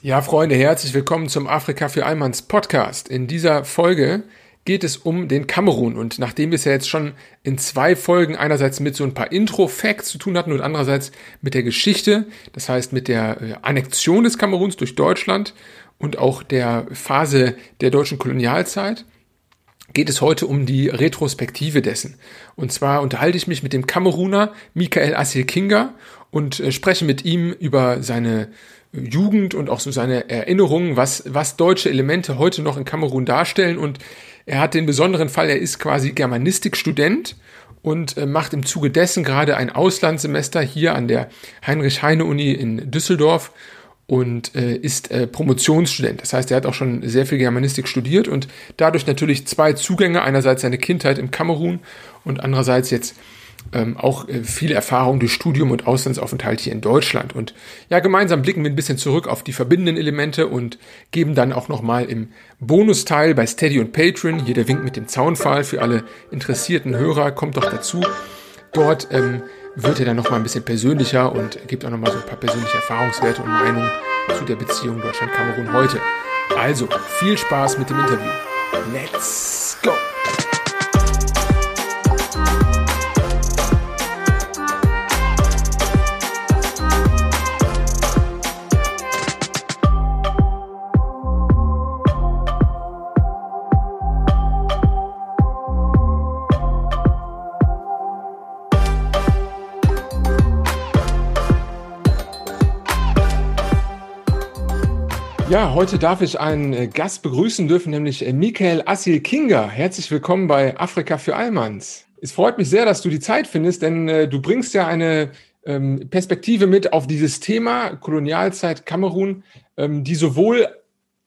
Ja, Freunde, herzlich willkommen zum Afrika für Allmanns Podcast. In dieser Folge geht es um den Kamerun und nachdem wir es ja jetzt schon in zwei Folgen einerseits mit so ein paar Intro-Facts zu tun hatten und andererseits mit der Geschichte, das heißt mit der äh, Annexion des Kameruns durch Deutschland und auch der Phase der deutschen Kolonialzeit, geht es heute um die Retrospektive dessen. Und zwar unterhalte ich mich mit dem Kameruner Michael Assil Kinga und äh, spreche mit ihm über seine Jugend und auch so seine Erinnerungen, was, was deutsche Elemente heute noch in Kamerun darstellen. Und er hat den besonderen Fall, er ist quasi Germanistikstudent und äh, macht im Zuge dessen gerade ein Auslandssemester hier an der Heinrich-Heine-Uni in Düsseldorf und äh, ist äh, Promotionsstudent. Das heißt, er hat auch schon sehr viel Germanistik studiert und dadurch natürlich zwei Zugänge. Einerseits seine Kindheit im Kamerun und andererseits jetzt ähm, auch äh, viel Erfahrung durch Studium und Auslandsaufenthalt hier in Deutschland. Und ja, gemeinsam blicken wir ein bisschen zurück auf die verbindenden Elemente und geben dann auch nochmal im Bonusteil bei Steady und Patreon, hier der Wink mit dem Zaunpfahl für alle interessierten Hörer, kommt doch dazu. Dort ähm, wird er dann nochmal ein bisschen persönlicher und gibt auch nochmal so ein paar persönliche Erfahrungswerte und Meinungen zu der Beziehung Deutschland-Kamerun heute. Also, viel Spaß mit dem Interview. Let's go! Ja, heute darf ich einen äh, Gast begrüßen dürfen, nämlich äh, Michael Assil Kinga. Herzlich willkommen bei Afrika für Allmanns. Es freut mich sehr, dass du die Zeit findest, denn äh, du bringst ja eine ähm, Perspektive mit auf dieses Thema Kolonialzeit Kamerun, ähm, die sowohl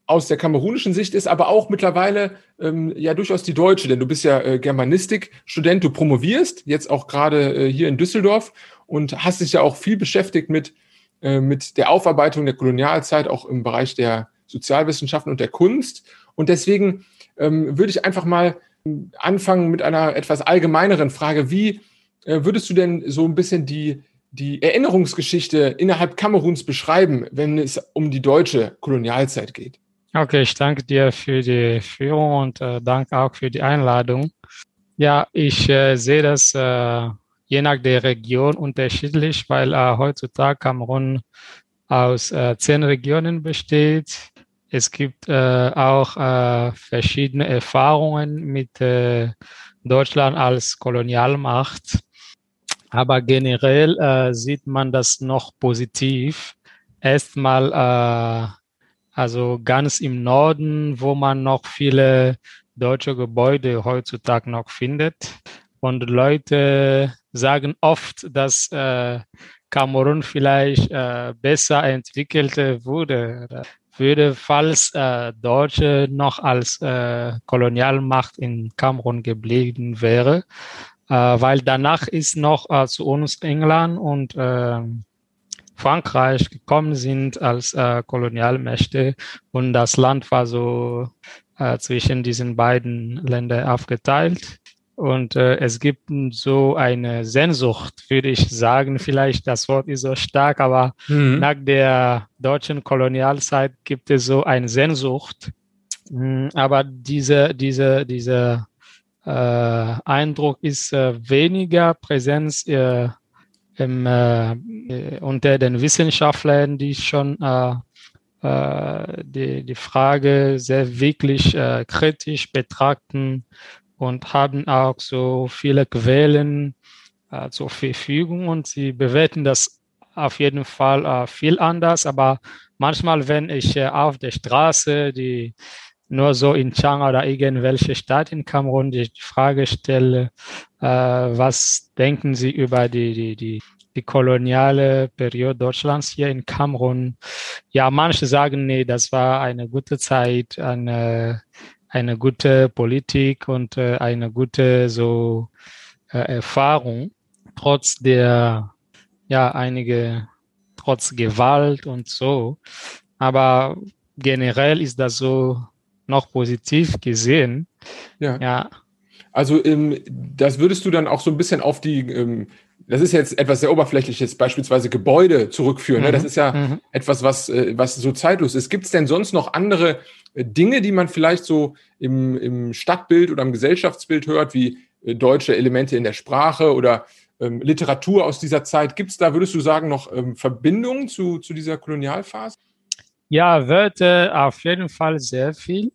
aus der kamerunischen Sicht ist, aber auch mittlerweile ähm, ja durchaus die deutsche, denn du bist ja äh, Germanistik-Student, du promovierst jetzt auch gerade äh, hier in Düsseldorf und hast dich ja auch viel beschäftigt mit mit der Aufarbeitung der Kolonialzeit auch im Bereich der Sozialwissenschaften und der Kunst. Und deswegen ähm, würde ich einfach mal anfangen mit einer etwas allgemeineren Frage. Wie äh, würdest du denn so ein bisschen die, die Erinnerungsgeschichte innerhalb Kameruns beschreiben, wenn es um die deutsche Kolonialzeit geht? Okay, ich danke dir für die Führung und äh, danke auch für die Einladung. Ja, ich äh, sehe das äh, je nach der Region unterschiedlich, weil äh, heutzutage Kamerun aus äh, zehn Regionen besteht. Es gibt äh, auch äh, verschiedene Erfahrungen mit äh, Deutschland als Kolonialmacht. Aber generell äh, sieht man das noch positiv. Erstmal, äh, also ganz im Norden, wo man noch viele deutsche Gebäude heutzutage noch findet. Und Leute sagen oft, dass äh, Kamerun vielleicht äh, besser entwickelt wurde, würde, falls äh, Deutsche noch als äh, Kolonialmacht in Kamerun geblieben wäre, äh, weil danach ist noch äh, zu uns England und äh, Frankreich gekommen sind als äh, Kolonialmächte und das Land war so zwischen diesen beiden Ländern aufgeteilt. Und äh, es gibt so eine Sehnsucht, würde ich sagen. Vielleicht das Wort ist so stark, aber mhm. nach der deutschen Kolonialzeit gibt es so eine Sehnsucht. Mhm, aber diese, diese, dieser äh, Eindruck ist äh, weniger Präsenz äh, im, äh, unter den Wissenschaftlern, die schon äh, äh, die, die Frage sehr wirklich äh, kritisch betrachten und haben auch so viele Quellen äh, zur Verfügung und sie bewerten das auf jeden Fall äh, viel anders. Aber manchmal, wenn ich äh, auf der Straße die nur so in Chang oder irgendwelche Stadt in Kamerun die Frage stelle, äh, was denken Sie über die, die, die, die koloniale Periode Deutschlands hier in Kamerun? Ja, manche sagen, nee, das war eine gute Zeit, eine eine gute Politik und äh, eine gute so äh, Erfahrung, trotz der, ja, einige, trotz Gewalt und so. Aber generell ist das so noch positiv gesehen. Ja. ja. Also ähm, das würdest du dann auch so ein bisschen auf die ähm, das ist jetzt etwas sehr Oberflächliches, beispielsweise Gebäude zurückführen. Mhm. Ne? Das ist ja mhm. etwas, was, äh, was so zeitlos ist. Gibt es denn sonst noch andere Dinge, die man vielleicht so im, im Stadtbild oder im Gesellschaftsbild hört, wie äh, deutsche Elemente in der Sprache oder ähm, Literatur aus dieser Zeit? Gibt es da, würdest du sagen, noch ähm, Verbindungen zu, zu dieser Kolonialphase? Ja, Wörter auf jeden Fall sehr viel.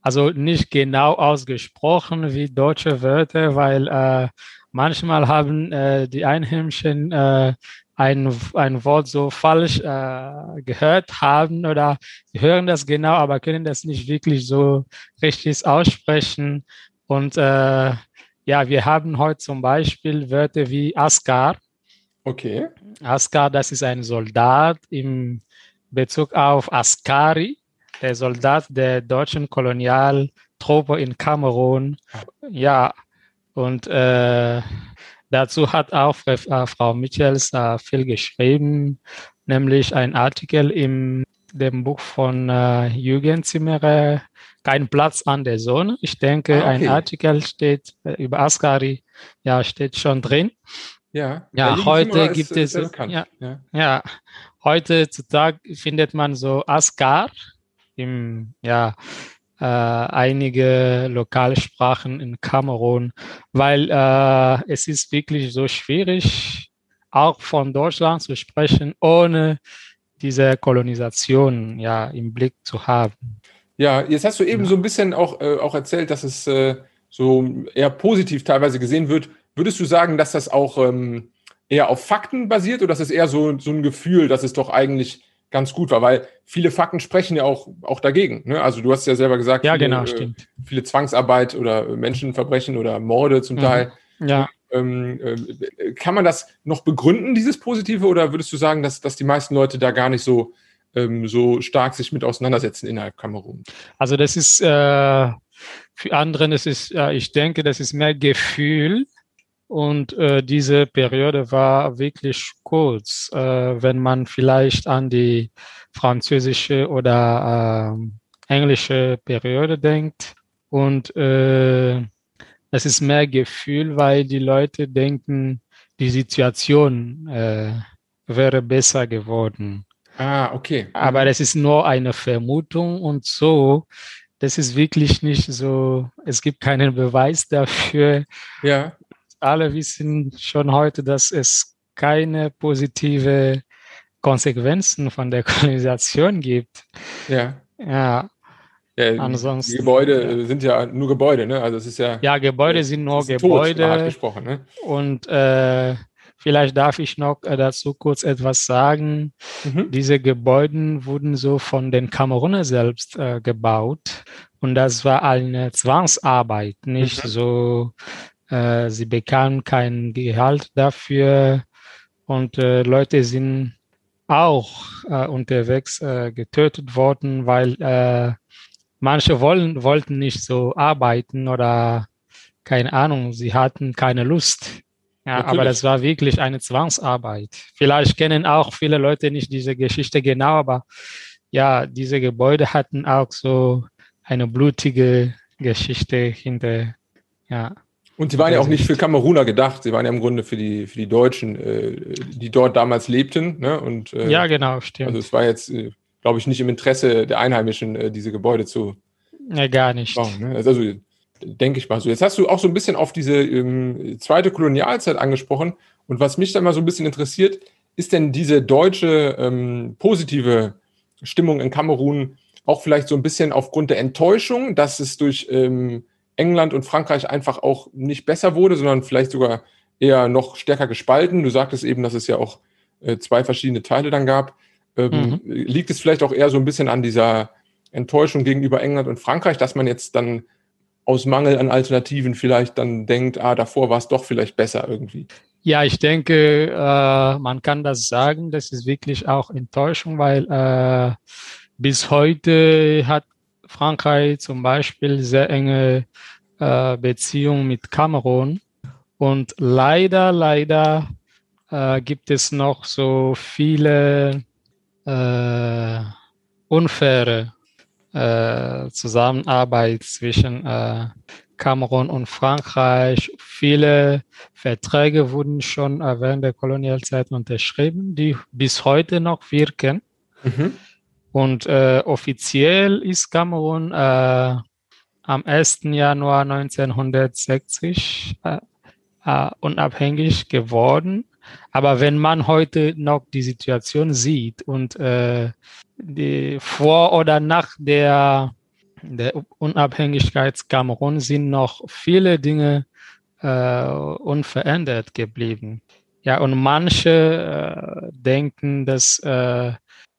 Also nicht genau ausgesprochen wie deutsche Wörter, weil äh, manchmal haben äh, die Einheimischen äh, ein, ein Wort so falsch äh, gehört haben oder sie hören das genau, aber können das nicht wirklich so richtig aussprechen. Und äh, ja, wir haben heute zum Beispiel Wörter wie Askar. Okay. Askar, das ist ein Soldat im Bezug auf Askari, der Soldat der deutschen Kolonialtruppe in Kamerun. Ja, und äh, dazu hat auch äh, Frau Michels äh, viel geschrieben, nämlich ein Artikel im dem Buch von äh, Jürgen Zimmerer, Kein Platz an der Sonne. Ich denke, ah, okay. ein Artikel steht über Askari, ja, steht schon drin. Ja, ja heute gibt es, ja, ja. ja, heutzutage findet man so Askar im, ja, äh, einige Lokalsprachen in Kamerun, weil äh, es ist wirklich so schwierig, auch von Deutschland zu sprechen, ohne diese Kolonisation ja im Blick zu haben. Ja, jetzt hast du eben ja. so ein bisschen auch, äh, auch erzählt, dass es äh, so eher positiv teilweise gesehen wird. Würdest du sagen, dass das auch ähm, eher auf Fakten basiert oder ist es eher so, so ein Gefühl, dass es doch eigentlich ganz gut war? Weil viele Fakten sprechen ja auch, auch dagegen. Ne? Also du hast ja selber gesagt, ja, viele, genau, äh, viele Zwangsarbeit oder Menschenverbrechen oder Morde zum mhm. Teil. Ja. Ähm, äh, kann man das noch begründen, dieses Positive, oder würdest du sagen, dass, dass die meisten Leute da gar nicht so, ähm, so stark sich mit auseinandersetzen innerhalb Kamerun? Also das ist äh, für andere, das ist, äh, ich denke, das ist mehr Gefühl. Und äh, diese Periode war wirklich kurz, äh, wenn man vielleicht an die französische oder äh, englische Periode denkt. Und äh, es ist mehr Gefühl, weil die Leute denken, die Situation äh, wäre besser geworden. Ah, okay. Aber das ist nur eine Vermutung und so. Das ist wirklich nicht so. Es gibt keinen Beweis dafür. Ja. Alle wissen schon heute, dass es keine positive Konsequenzen von der Kolonisation gibt. Ja. Ja. Ja, Ansonsten, die Gebäude ja. sind ja nur Gebäude, ne? Also es ist ja. Ja, Gebäude sind nur Gebäude. Tot, ne? Und äh, vielleicht darf ich noch äh, dazu kurz etwas sagen. Mhm. Diese Gebäude wurden so von den Kameruner selbst äh, gebaut. Und das war eine Zwangsarbeit, nicht mhm. so, äh, sie bekamen kein Gehalt dafür. Und äh, Leute sind auch äh, unterwegs äh, getötet worden, weil äh, manche wollen, wollten nicht so arbeiten oder keine Ahnung, sie hatten keine Lust. Ja, aber das war wirklich eine Zwangsarbeit. Vielleicht kennen auch viele Leute nicht diese Geschichte genau, aber ja, diese Gebäude hatten auch so eine blutige Geschichte hinter, ja. Und sie waren ja auch nicht für Kameruner gedacht, sie waren ja im Grunde für die, für die Deutschen, äh, die dort damals lebten. Ne? Und, äh, ja, genau, stimmt. Also es war jetzt, äh, glaube ich, nicht im Interesse der Einheimischen, äh, diese Gebäude zu. Ja, gar nicht. Bauen, ne? Also, denke ich mal so. Jetzt hast du auch so ein bisschen auf diese ähm, zweite Kolonialzeit angesprochen. Und was mich da mal so ein bisschen interessiert, ist denn diese deutsche ähm, positive Stimmung in Kamerun auch vielleicht so ein bisschen aufgrund der Enttäuschung, dass es durch ähm, England und Frankreich einfach auch nicht besser wurde, sondern vielleicht sogar eher noch stärker gespalten. Du sagtest eben, dass es ja auch äh, zwei verschiedene Teile dann gab. Ähm, mhm. Liegt es vielleicht auch eher so ein bisschen an dieser Enttäuschung gegenüber England und Frankreich, dass man jetzt dann aus Mangel an Alternativen vielleicht dann denkt, ah, davor war es doch vielleicht besser irgendwie? Ja, ich denke, äh, man kann das sagen. Das ist wirklich auch Enttäuschung, weil äh, bis heute hat Frankreich zum Beispiel sehr enge äh, Beziehungen mit Kamerun. Und leider, leider äh, gibt es noch so viele äh, unfaire äh, Zusammenarbeit zwischen äh, Kamerun und Frankreich. Viele Verträge wurden schon während der Kolonialzeit unterschrieben, die bis heute noch wirken. Mhm. Und äh, offiziell ist Kamerun äh, am 1. Januar 1960 äh, äh, unabhängig geworden. Aber wenn man heute noch die Situation sieht und äh, die vor oder nach der, der Unabhängigkeit Kamerun sind noch viele Dinge äh, unverändert geblieben. Ja, und manche denken, dass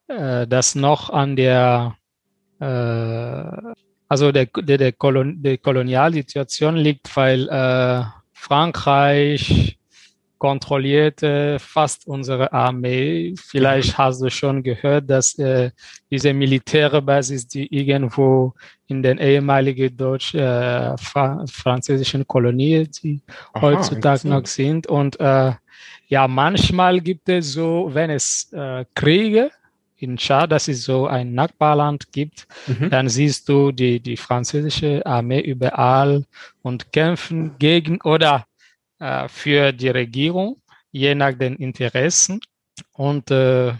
äh, das noch an der äh, also der, der, der, Kolon, der Kolonialsituation liegt, weil äh, Frankreich kontrollierte fast unsere Armee. Vielleicht mhm. hast du schon gehört, dass äh, diese Militärbasis, die irgendwo in den ehemaligen deutsch äh, Kolonien, die Aha, heutzutage noch sind. Und äh, ja, manchmal gibt es so, wenn es äh, Kriege in Tschad, dass es so ein Nachbarland gibt, mhm. dann siehst du die, die französische Armee überall und kämpfen gegen oder äh, für die Regierung, je nach den Interessen. Und äh,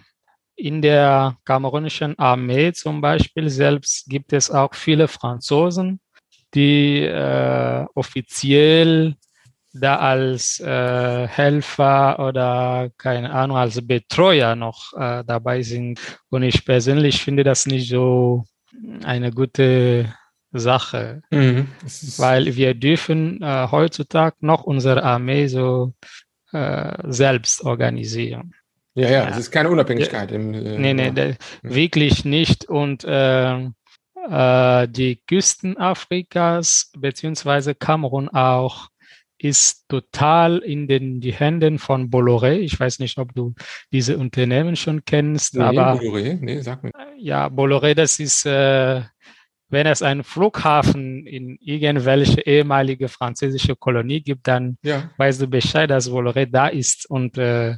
in der kamerunischen Armee zum Beispiel selbst gibt es auch viele Franzosen, die äh, offiziell da als äh, Helfer oder keine Ahnung, als Betreuer noch äh, dabei sind. Und ich persönlich finde das nicht so eine gute Sache, mhm. weil wir dürfen äh, heutzutage noch unsere Armee so äh, selbst organisieren. Ja, ja, es ist keine Unabhängigkeit. Im, äh, nee, nee, ja. wirklich nicht. Und äh, äh, die Küsten Afrikas beziehungsweise Kamerun auch ist total in den die Händen von Bolloré. Ich weiß nicht, ob du diese Unternehmen schon kennst, nee, aber Bolloré, nee, sag mir. Ja, Bolloré, das ist, äh, wenn es einen Flughafen in irgendwelche ehemalige französische Kolonie gibt, dann ja. weißt du Bescheid, dass Bolloré da ist und äh,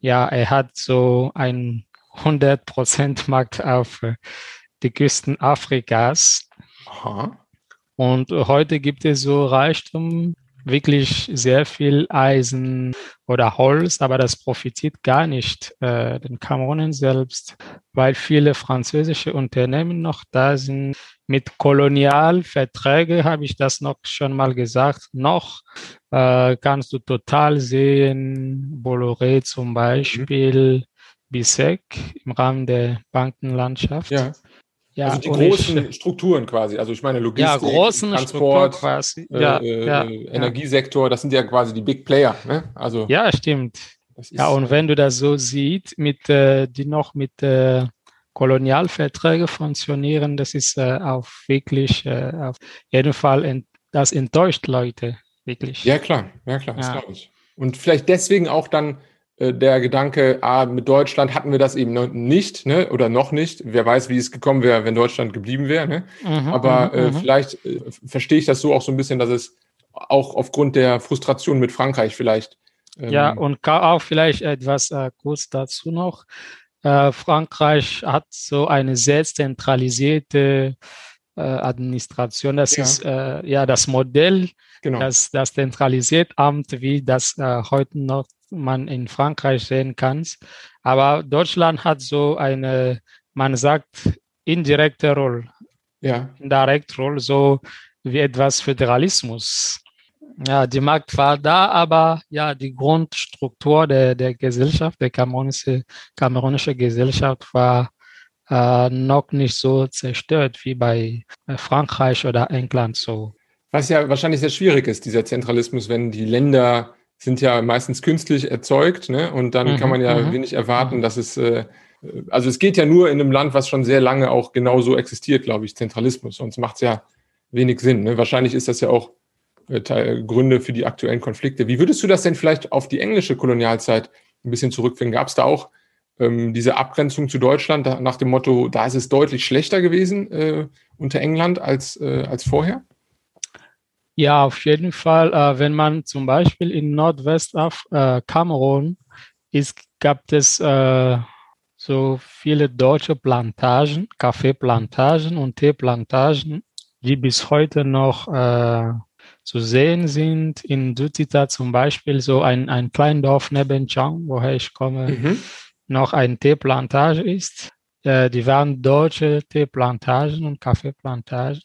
ja, er hat so ein 100% Markt auf äh, die Küsten Afrikas. Aha. Und heute gibt es so Reichtum wirklich sehr viel Eisen oder Holz, aber das profitiert gar nicht äh, den Kamerunen selbst, weil viele französische Unternehmen noch da sind. Mit Kolonialverträgen habe ich das noch schon mal gesagt. Noch äh, kannst du total sehen, Bolloré zum Beispiel, mhm. Bissek im Rahmen der Bankenlandschaft. Ja. Ja, also die großen ich, Strukturen quasi, also ich meine Logistik, ja, großen Transport, quasi. Ja, äh, ja, Energiesektor, das sind ja quasi die Big Player. Ne? Also, ja, stimmt. Ja, und wenn du das so siehst, mit, äh, die noch mit äh, Kolonialverträgen funktionieren, das ist äh, auch wirklich äh, auf jeden Fall, ent, das enttäuscht Leute, wirklich. Ja, klar, ja, klar, das glaube ich. Und vielleicht deswegen auch dann äh, der Gedanke, ah, mit Deutschland hatten wir das eben noch nicht, ne? oder noch nicht. Wer weiß, wie es gekommen wäre, wenn Deutschland geblieben wäre. Ne? Mhm, Aber mhm, äh, mhm. vielleicht äh, verstehe ich das so auch so ein bisschen, dass es auch aufgrund der Frustration mit Frankreich vielleicht. Ähm, ja, und auch vielleicht etwas äh, kurz dazu noch. Äh, Frankreich hat so eine sehr zentralisierte äh, Administration. Das ja. ist äh, ja das Modell, genau. das, das zentralisiert Amt, wie das äh, heute noch man in Frankreich sehen kann. Aber Deutschland hat so eine, man sagt, indirekte Rolle. Ja. Indirekt Rolle, so wie etwas Föderalismus. Ja, die Markt war da, aber ja, die Grundstruktur der, der Gesellschaft, der kamerunische, kamerunische Gesellschaft war äh, noch nicht so zerstört wie bei äh, Frankreich oder England so. Was ja wahrscheinlich sehr schwierig ist, dieser Zentralismus, wenn die Länder sind ja meistens künstlich erzeugt, ne? Und dann mhm, kann man ja mhm. wenig erwarten, mhm. dass es, äh, also es geht ja nur in einem Land, was schon sehr lange auch genauso existiert, glaube ich, Zentralismus. Sonst macht es ja wenig Sinn. Ne? Wahrscheinlich ist das ja auch äh, Teil, Gründe für die aktuellen Konflikte. Wie würdest du das denn vielleicht auf die englische Kolonialzeit ein bisschen zurückfinden? Gab es da auch ähm, diese Abgrenzung zu Deutschland da, nach dem Motto, da ist es deutlich schlechter gewesen äh, unter England als, äh, als vorher? Ja, auf jeden Fall. Äh, wenn man zum Beispiel in Nordwest auf äh, Kamerun ist, gab es äh, so viele deutsche Plantagen, Kaffeeplantagen und Teeplantagen, die bis heute noch äh, zu sehen sind. In Südita zum Beispiel so ein, ein kleines Dorf neben Chang, woher ich komme, mhm. noch ein Teeplantage ist. Äh, die waren deutsche Teeplantagen und Kaffeeplantagen.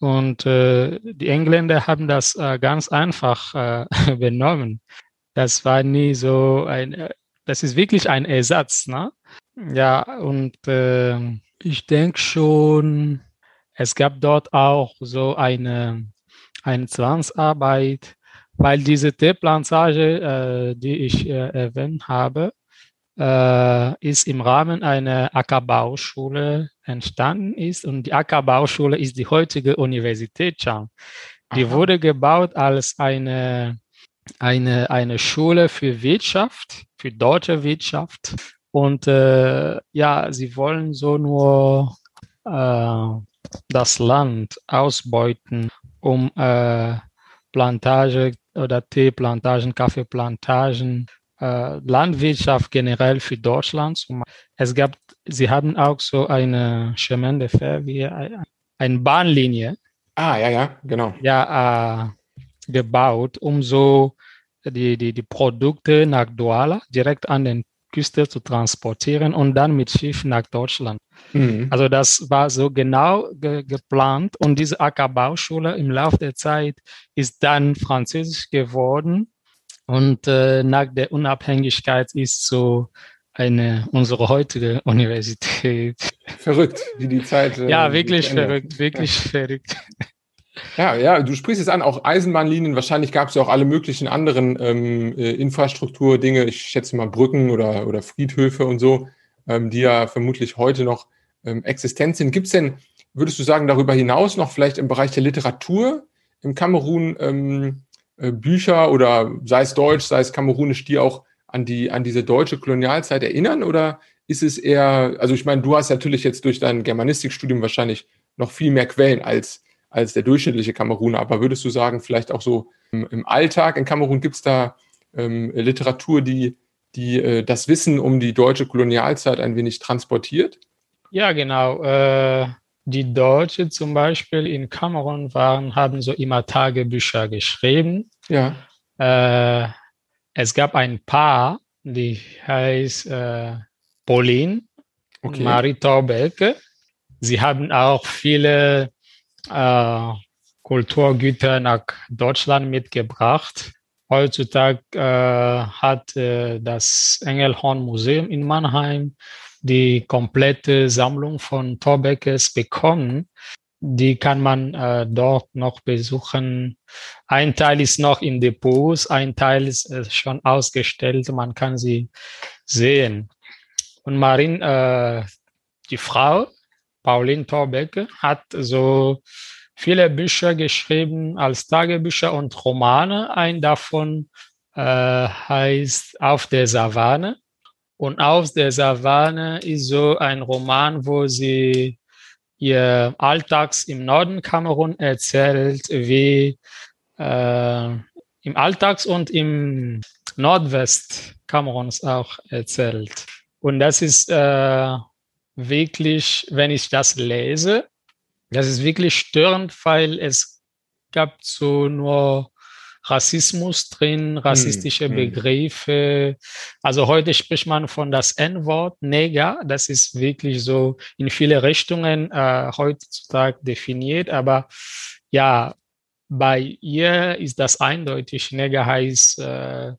Und äh, die Engländer haben das äh, ganz einfach äh, benommen. Das war nie so ein, äh, das ist wirklich ein Ersatz. Ne? Ja, und äh, ich denke schon, es gab dort auch so eine eine Zwangsarbeit, weil diese Teeplantage, äh, die ich äh, erwähnt habe, ist im Rahmen einer Ackerbauschule entstanden ist und die Ackerbauschule ist die heutige Universität Chang. Die Aha. wurde gebaut als eine, eine, eine Schule für Wirtschaft, für deutsche Wirtschaft. Und äh, ja, sie wollen so nur äh, das Land ausbeuten um äh, Plantage oder Teeplantagen, Kaffeeplantagen, äh, Landwirtschaft generell für Deutschland. Es gab, sie hatten auch so eine Chemin de Fer, wie eine Bahnlinie. Ah, ja, ja, genau. Ja, äh, gebaut, um so die, die, die Produkte nach Douala direkt an den Küste zu transportieren und dann mit Schiff nach Deutschland. Mhm. Also das war so genau ge geplant und diese Ackerbauschule im Laufe der Zeit ist dann französisch geworden und äh, nach der Unabhängigkeit ist so eine unsere heutige Universität. Verrückt, wie die Zeit. Äh, ja, wirklich verrückt, wirklich ja. verrückt. Ja, ja, du sprichst es an, auch Eisenbahnlinien. Wahrscheinlich gab es ja auch alle möglichen anderen ähm, äh, Infrastrukturdinge. Ich schätze mal Brücken oder, oder Friedhöfe und so, ähm, die ja vermutlich heute noch ähm, existent sind. Gibt es denn, würdest du sagen, darüber hinaus noch vielleicht im Bereich der Literatur im Kamerun ähm, äh, Bücher oder sei es deutsch, sei es kamerunisch, die auch an die an diese deutsche Kolonialzeit erinnern? Oder ist es eher, also ich meine, du hast natürlich jetzt durch dein Germanistikstudium wahrscheinlich noch viel mehr Quellen als als der durchschnittliche Kameruner. Aber würdest du sagen, vielleicht auch so im, im Alltag in Kamerun gibt es da ähm, Literatur, die, die äh, das Wissen um die deutsche Kolonialzeit ein wenig transportiert? Ja, genau. Äh, die Deutsche zum Beispiel in Kamerun waren, haben so immer Tagebücher geschrieben. Ja. Äh, es gab ein Paar, die heißt äh, Pauline okay. und Marie Taubelke. Sie haben auch viele äh, Kulturgüter nach Deutschland mitgebracht. Heutzutage äh, hat äh, das Engelhorn Museum in Mannheim die komplette Sammlung von Torbeckes bekommen. Die kann man äh, dort noch besuchen. Ein Teil ist noch in Depots, ein Teil ist äh, schon ausgestellt. Man kann sie sehen. Und Marin, äh, die Frau, Pauline Torbecke hat so viele Bücher geschrieben als Tagebücher und Romane. Ein davon äh, heißt Auf der Savanne. Und Auf der Savanne ist so ein Roman, wo sie ihr Alltags im Norden Kamerun erzählt, wie äh, im Alltags und im Nordwest Kameruns auch erzählt. Und das ist äh, wirklich, wenn ich das lese, das ist wirklich störend, weil es gab so nur Rassismus drin, rassistische hm, Begriffe. Also heute spricht man von das N-Wort, Neger. Das ist wirklich so in viele Richtungen äh, heutzutage definiert. Aber ja, bei ihr ist das eindeutig. Neger heißt äh,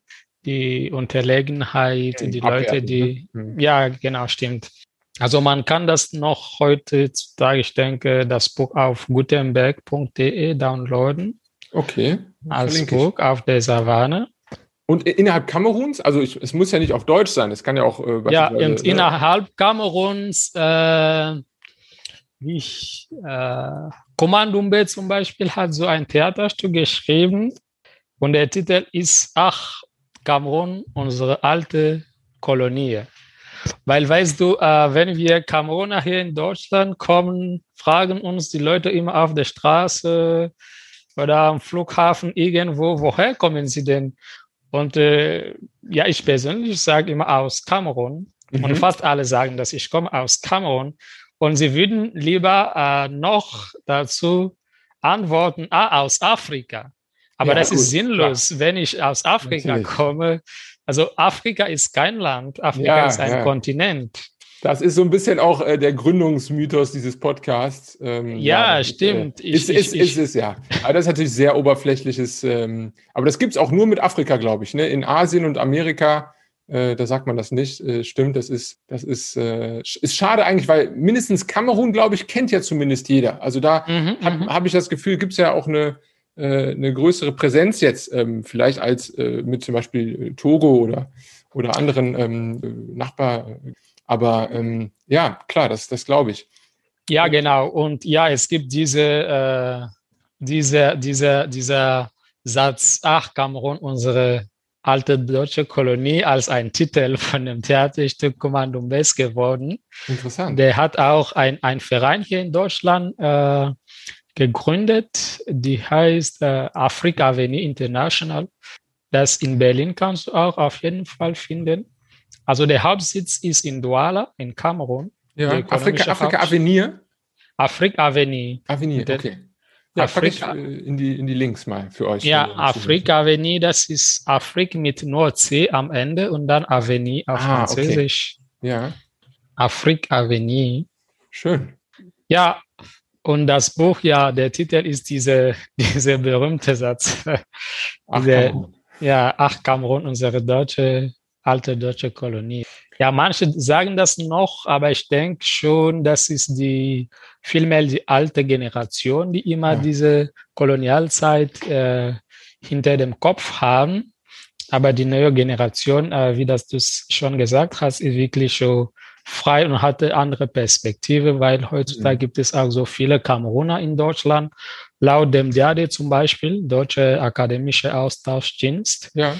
die Unterlegenheit, die Leute, die, ne? hm. ja, genau, stimmt. Also man kann das noch heutzutage, ich denke, das Buch auf gutenberg.de downloaden. Okay. Als Buch auf der Savanne. Und innerhalb Kameruns, also ich, es muss ja nicht auf Deutsch sein, es kann ja auch. Äh, ja, und ne? innerhalb Kameruns, äh, ich, äh, Kommandumbe zum Beispiel hat so ein Theaterstück geschrieben und der Titel ist Ach, Kamerun, unsere alte Kolonie. Weil weißt du, äh, wenn wir Kameruner hier in Deutschland kommen, fragen uns die Leute immer auf der Straße oder am Flughafen irgendwo, woher kommen sie denn? Und äh, ja, ich persönlich sage immer aus Kamerun. Mhm. Und fast alle sagen, dass ich komme aus Kamerun. Und sie würden lieber äh, noch dazu antworten, ah, aus Afrika. Aber ja, das gut, ist sinnlos, klar. wenn ich aus Afrika Natürlich. komme. Also Afrika ist kein Land, Afrika ja, ist ein ja. Kontinent. Das ist so ein bisschen auch äh, der Gründungsmythos dieses Podcasts. Ähm, ja, ja stimmt. Ist, äh, ist, ist, ist, es, ja. Aber das ist natürlich sehr oberflächliches. Ähm, aber das gibt es auch nur mit Afrika, glaube ich. Ne? In Asien und Amerika, äh, da sagt man das nicht. Äh, stimmt, das ist, das ist, äh, ist schade eigentlich, weil mindestens Kamerun, glaube ich, kennt ja zumindest jeder. Also da mhm, habe mhm. hab ich das Gefühl, gibt es ja auch eine, äh, eine größere Präsenz jetzt, ähm, vielleicht als äh, mit zum Beispiel Togo oder, oder anderen ähm, Nachbar. Aber ähm, ja, klar, das, das glaube ich. Ja, genau. Und ja, es gibt diese, äh, diese, diese, dieser Satz, ach, Kamerun, unsere alte deutsche Kolonie, als ein Titel von dem Theaterstück Kommando Best geworden. Interessant. Der hat auch ein, ein Verein hier in Deutschland äh, gegründet, die heißt äh, Afrika Avenue International. Das in Berlin kannst du auch auf jeden Fall finden. Also der Hauptsitz ist in Douala in Kamerun. Ja, Afrika, Afrika Avenir. Afrika Avenir. Avenir, okay. Ja, Afrika, ich, äh, in, die, in die Links mal für euch. Ja, Afrika Avenir, das ist Afrik mit nur C am Ende und dann Avenir auf ah, Französisch. Okay. Ja. Afrika Avenir. Schön. Ja, und das Buch, ja, der Titel ist diese, diese berühmte Satz. Ach, diese, ja, Ach Kamerun, unsere deutsche alte deutsche Kolonie. Ja, manche sagen das noch, aber ich denke schon, das ist die vielmehr die alte Generation, die immer ja. diese Kolonialzeit äh, hinter dem Kopf haben. Aber die neue Generation, äh, wie das du schon gesagt hast, ist wirklich schon frei und hatte andere Perspektive, weil heutzutage mhm. gibt es auch so viele Kameruner in Deutschland. Laut dem DAD zum Beispiel, Deutsche Akademische Austauschdienst, ja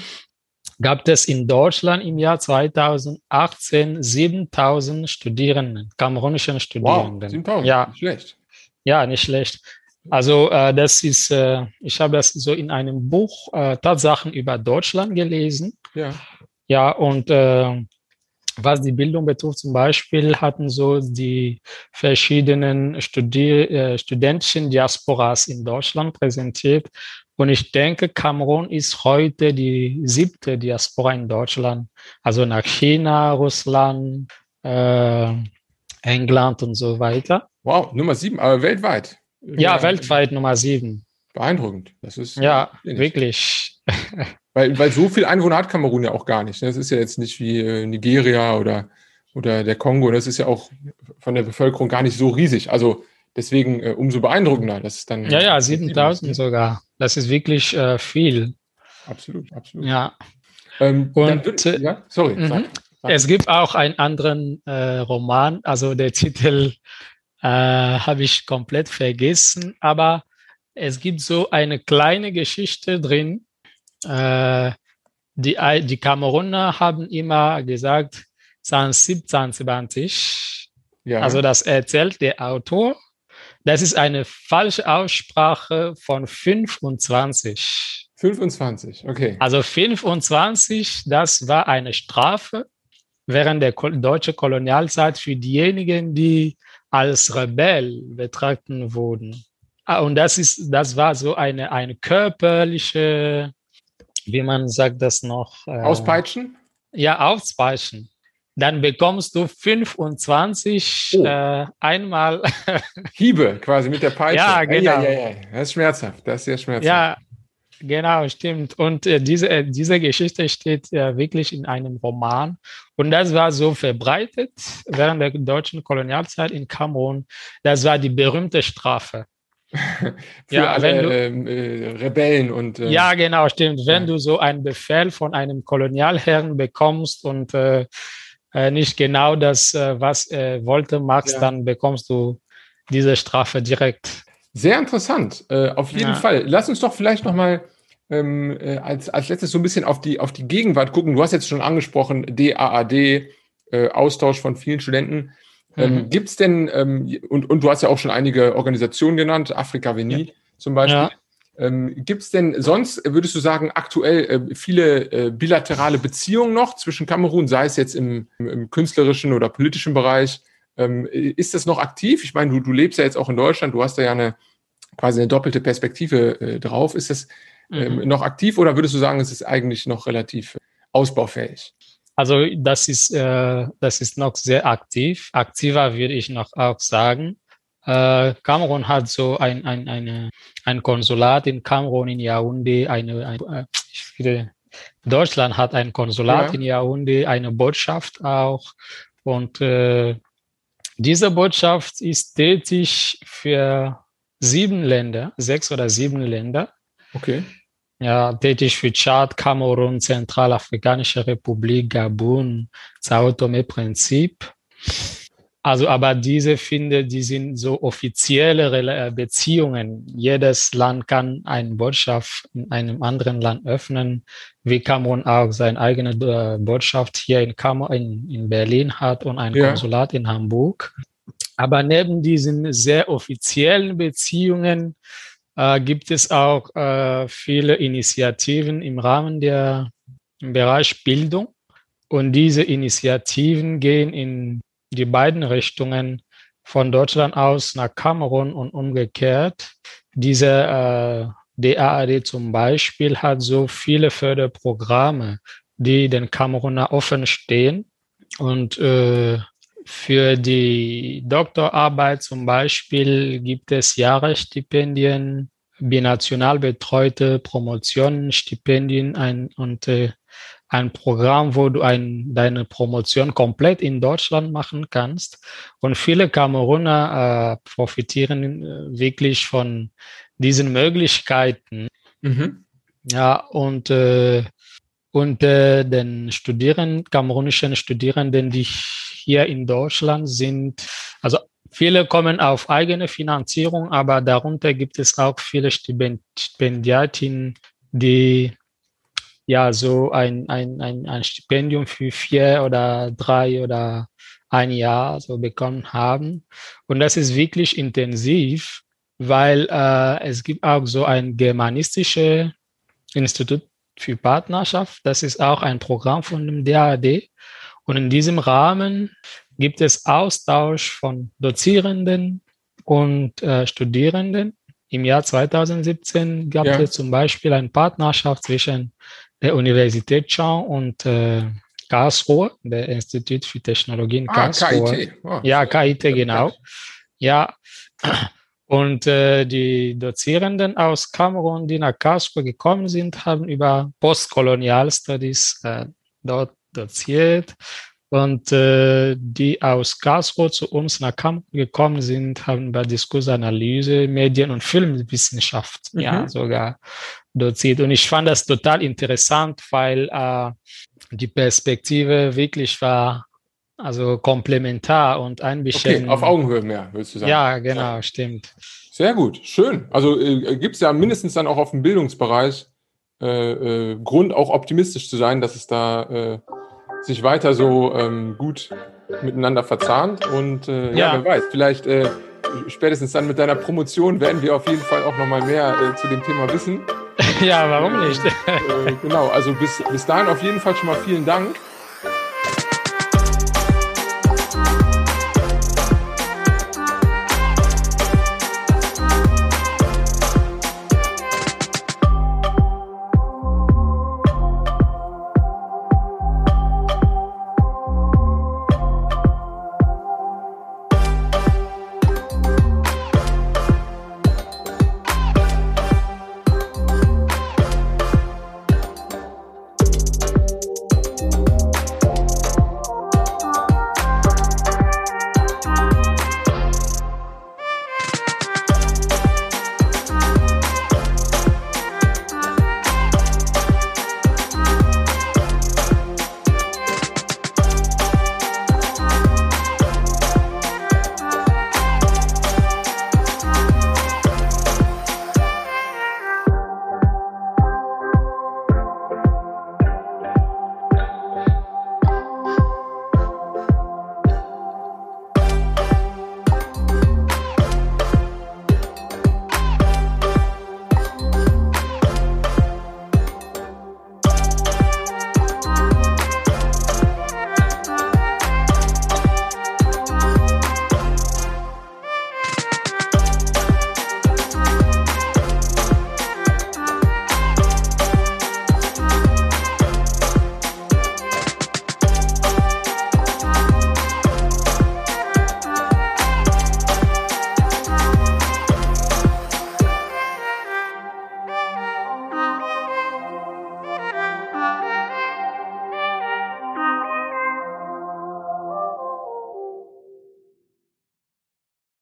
gab es in Deutschland im Jahr 2018 7000 Studierenden, kamerunischen Studierenden. Wow, 7000, ja. nicht schlecht. Ja, nicht schlecht. Also äh, das ist, äh, ich habe das so in einem Buch äh, Tatsachen über Deutschland gelesen. Ja. Ja, und äh, was die Bildung betrifft, zum Beispiel hatten so die verschiedenen Studier äh, studentischen Diasporas in Deutschland präsentiert und ich denke, Kamerun ist heute die siebte Diaspora in Deutschland. Also nach China, Russland, äh, England und so weiter. Wow, Nummer sieben, aber weltweit. Ja, ja weltweit Nummer sieben. Beeindruckend. Das ist ja wirklich. Weil, weil so viel Einwohner hat Kamerun ja auch gar nicht. Ne? Das ist ja jetzt nicht wie äh, Nigeria oder, oder der Kongo. Das ist ja auch von der Bevölkerung gar nicht so riesig. Also deswegen äh, umso beeindruckender, dass dann. Ja, ja, 7000 sogar. Das ist wirklich äh, viel. Absolut, absolut. Ja. Ähm, Und wird, äh, ja, sorry. Mhm. Sag, sag. Es gibt auch einen anderen äh, Roman, also der Titel äh, habe ich komplett vergessen, aber es gibt so eine kleine Geschichte drin. Äh, die, die Kameruner haben immer gesagt, 1720. Ja. Also das erzählt der Autor das ist eine falsche Aussprache von 25. 25, okay. Also 25, das war eine Strafe während der deutschen Kolonialzeit für diejenigen, die als Rebell betrachtet wurden. Ah, und das ist, das war so eine, eine körperliche, wie man sagt das noch? Äh, Auspeitschen? Ja, Auspeitschen dann bekommst du 25 oh. äh, einmal. Hiebe quasi mit der Peitsche. Ja, genau. Ei, ei, ei, das ist schmerzhaft. Das ist sehr schmerzhaft. Ja, genau, stimmt. Und äh, diese, äh, diese Geschichte steht wirklich in einem Roman. Und das war so verbreitet während der deutschen Kolonialzeit in Kamerun. Das war die berühmte Strafe. Für ja, alle du, ähm, äh, Rebellen und. Äh, ja, genau, stimmt. Wenn ja. du so einen Befehl von einem Kolonialherrn bekommst und äh, äh, nicht genau das, äh, was er wollte, machst, ja. dann bekommst du diese Strafe direkt. Sehr interessant, äh, auf jeden ja. Fall. Lass uns doch vielleicht nochmal ähm, äh, als, als letztes so ein bisschen auf die, auf die Gegenwart gucken. Du hast jetzt schon angesprochen, DAAD, Austausch von vielen Studenten. Ähm, mhm. Gibt es denn, ähm, und, und du hast ja auch schon einige Organisationen genannt, Afrika Veni ja. zum Beispiel. Ähm, Gibt es denn sonst, würdest du sagen, aktuell äh, viele äh, bilaterale Beziehungen noch zwischen Kamerun, sei es jetzt im, im künstlerischen oder politischen Bereich? Ähm, ist das noch aktiv? Ich meine, du, du lebst ja jetzt auch in Deutschland, du hast da ja eine quasi eine doppelte Perspektive äh, drauf. Ist das, ähm, mhm. noch aktiv oder würdest du sagen, es ist eigentlich noch relativ ausbaufähig? Also das ist, äh, das ist noch sehr aktiv. Aktiver würde ich noch auch sagen. Äh, Kamerun hat so ein, ein, eine, ein Konsulat in Kamerun in Yaoundé. Eine, ein, äh, finde, Deutschland hat ein Konsulat ja. in Yaoundé, eine Botschaft auch. Und äh, diese Botschaft ist tätig für sieben Länder, sechs oder sieben Länder. Okay. Ja, tätig für Tschad, Kamerun, Zentralafrikanische Republik, Gabun, Sao Tome Prinzip. Also, aber diese finde, die sind so offizielle äh, Beziehungen. Jedes Land kann eine Botschaft in einem anderen Land öffnen, wie Kamerun auch seine eigene äh, Botschaft hier in, Kamer in, in Berlin hat und ein ja. Konsulat in Hamburg. Aber neben diesen sehr offiziellen Beziehungen äh, gibt es auch äh, viele Initiativen im Rahmen der im Bereich Bildung. Und diese Initiativen gehen in die beiden Richtungen von Deutschland aus nach Kamerun und umgekehrt. Diese äh, DAAD zum Beispiel hat so viele Förderprogramme, die den Kameruner offen stehen. Und äh, für die Doktorarbeit zum Beispiel gibt es Jahresstipendien, binational betreute Promotionen, Stipendien ein, und äh, ein Programm, wo du ein, deine Promotion komplett in Deutschland machen kannst. Und viele Kameruner äh, profitieren äh, wirklich von diesen Möglichkeiten. Mhm. Ja, und äh, und äh, den Studierenden, kamerunischen Studierenden, die hier in Deutschland sind, also viele kommen auf eigene Finanzierung, aber darunter gibt es auch viele Stipendiatinnen, die ja so ein, ein, ein, ein Stipendium für vier oder drei oder ein Jahr so bekommen haben. Und das ist wirklich intensiv, weil äh, es gibt auch so ein germanistisches Institut für Partnerschaft. Das ist auch ein Programm von dem DAAD. Und in diesem Rahmen gibt es Austausch von Dozierenden und äh, Studierenden. Im Jahr 2017 gab ja. es zum Beispiel eine Partnerschaft zwischen der Universität Chang und äh, Karlsruhe, der Institut für Technologie in ah, Karlsruhe. KIT. Oh, ja, KIT, genau. Ja, und äh, die Dozierenden aus Kamerun, die nach Karlsruhe gekommen sind, haben über Postkolonialstudies äh, dort doziert. Und äh, die aus Karlsruhe zu uns nach Kamerun gekommen sind, haben über Diskursanalyse, Medien- und Filmwissenschaft mhm. ja sogar doziert. Und ich fand das total interessant, weil äh, die Perspektive wirklich war also komplementar und ein bisschen. Okay, auf Augenhöhe mehr, willst du sagen? Ja, genau, ja. stimmt. Sehr gut, schön. Also äh, gibt es ja mindestens dann auch auf dem Bildungsbereich äh, äh, Grund, auch optimistisch zu sein, dass es da äh, sich weiter so ähm, gut miteinander verzahnt. Und äh, ja. ja, wer weiß, vielleicht äh, spätestens dann mit deiner Promotion werden wir auf jeden Fall auch nochmal mehr äh, zu dem Thema wissen. ja, warum nicht? äh, genau, also bis, bis dahin auf jeden Fall schon mal vielen Dank.